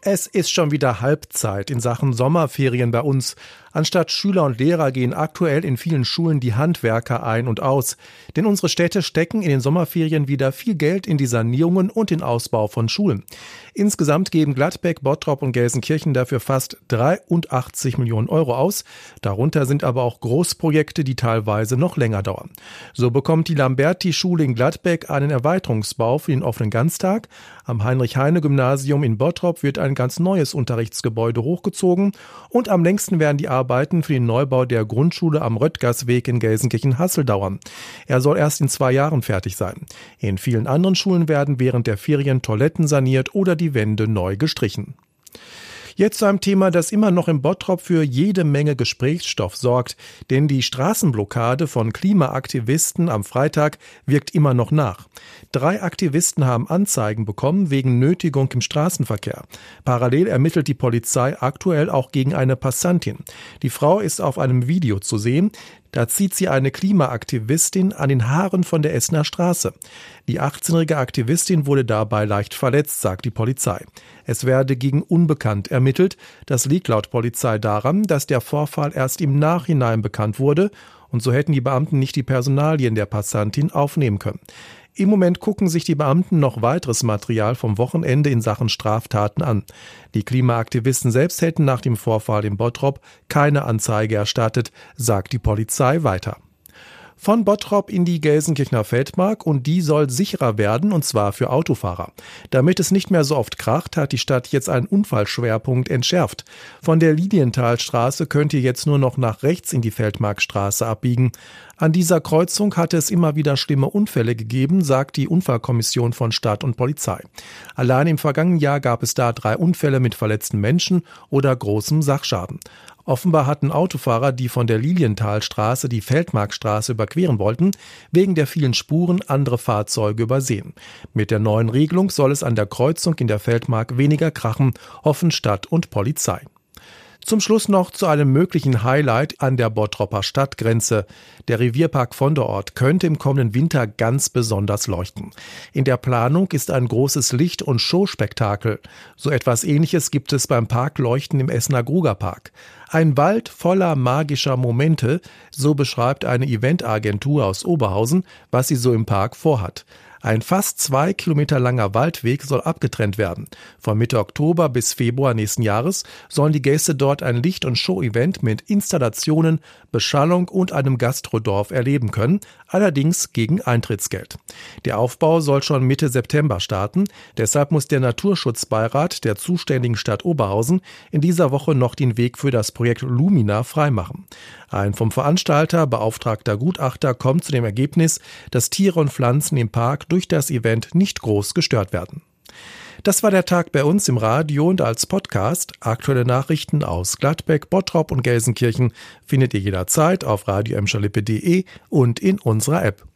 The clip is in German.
Es ist schon wieder Halbzeit in Sachen Sommerferien bei uns. Anstatt Schüler und Lehrer gehen aktuell in vielen Schulen die Handwerker ein und aus. Denn unsere Städte stecken in den Sommerferien wieder viel Geld in die Sanierungen und den Ausbau von Schulen. Insgesamt geben Gladbeck, Bottrop und Gelsenkirchen dafür fast 83 Millionen Euro aus. Darunter sind aber auch Großprojekte, die teilweise noch länger dauern. So bekommt die Lamberti-Schule in Gladbeck einen Erweiterungsbau für den offenen Ganztag. Am Heinrich-Heine-Gymnasium in Bottrop wird ein ganz neues Unterrichtsgebäude hochgezogen und am längsten werden die Arbeiten für den Neubau der Grundschule am Röttgersweg in Gelsenkirchen-Hassel dauern. Er soll erst in zwei Jahren fertig sein. In vielen anderen Schulen werden während der Ferien Toiletten saniert oder die Wände neu gestrichen. Jetzt zu einem Thema, das immer noch im Bottrop für jede Menge Gesprächsstoff sorgt. Denn die Straßenblockade von Klimaaktivisten am Freitag wirkt immer noch nach. Drei Aktivisten haben Anzeigen bekommen wegen Nötigung im Straßenverkehr. Parallel ermittelt die Polizei aktuell auch gegen eine Passantin. Die Frau ist auf einem Video zu sehen. Da zieht sie eine Klimaaktivistin an den Haaren von der Essener Straße. Die 18-jährige Aktivistin wurde dabei leicht verletzt, sagt die Polizei. Es werde gegen Unbekannt ermittelt. Das liegt laut Polizei daran, dass der Vorfall erst im Nachhinein bekannt wurde und so hätten die Beamten nicht die Personalien der Passantin aufnehmen können. Im Moment gucken sich die Beamten noch weiteres Material vom Wochenende in Sachen Straftaten an. Die Klimaaktivisten selbst hätten nach dem Vorfall in Bottrop keine Anzeige erstattet, sagt die Polizei weiter von Bottrop in die Gelsenkirchener Feldmark und die soll sicherer werden und zwar für Autofahrer. Damit es nicht mehr so oft kracht, hat die Stadt jetzt einen Unfallschwerpunkt entschärft. Von der Lilienthalstraße könnt ihr jetzt nur noch nach rechts in die Feldmarkstraße abbiegen. An dieser Kreuzung hatte es immer wieder schlimme Unfälle gegeben, sagt die Unfallkommission von Stadt und Polizei. Allein im vergangenen Jahr gab es da drei Unfälle mit verletzten Menschen oder großem Sachschaden. Offenbar hatten Autofahrer, die von der Lilienthalstraße die Feldmarkstraße überqueren wollten, wegen der vielen Spuren andere Fahrzeuge übersehen. Mit der neuen Regelung soll es an der Kreuzung in der Feldmark weniger krachen, hoffen Stadt und Polizei. Zum Schluss noch zu einem möglichen Highlight an der Bottropper Stadtgrenze. Der Revierpark von der Ort könnte im kommenden Winter ganz besonders leuchten. In der Planung ist ein großes Licht- und Showspektakel. So etwas ähnliches gibt es beim Parkleuchten im Essener Grugerpark. Ein Wald voller magischer Momente, so beschreibt eine Eventagentur aus Oberhausen, was sie so im Park vorhat. Ein fast zwei Kilometer langer Waldweg soll abgetrennt werden. Von Mitte Oktober bis Februar nächsten Jahres sollen die Gäste dort ein Licht- und Show-Event mit Installationen, Beschallung und einem Gastrodorf erleben können, allerdings gegen Eintrittsgeld. Der Aufbau soll schon Mitte September starten. Deshalb muss der Naturschutzbeirat der zuständigen Stadt Oberhausen in dieser Woche noch den Weg für das Projekt Lumina freimachen. Ein vom Veranstalter beauftragter Gutachter kommt zu dem Ergebnis, dass Tiere und Pflanzen im Park durch das Event nicht groß gestört werden. Das war der Tag bei uns im Radio und als Podcast. Aktuelle Nachrichten aus Gladbeck, Bottrop und Gelsenkirchen findet ihr jederzeit auf radioemschalippe.de und in unserer App.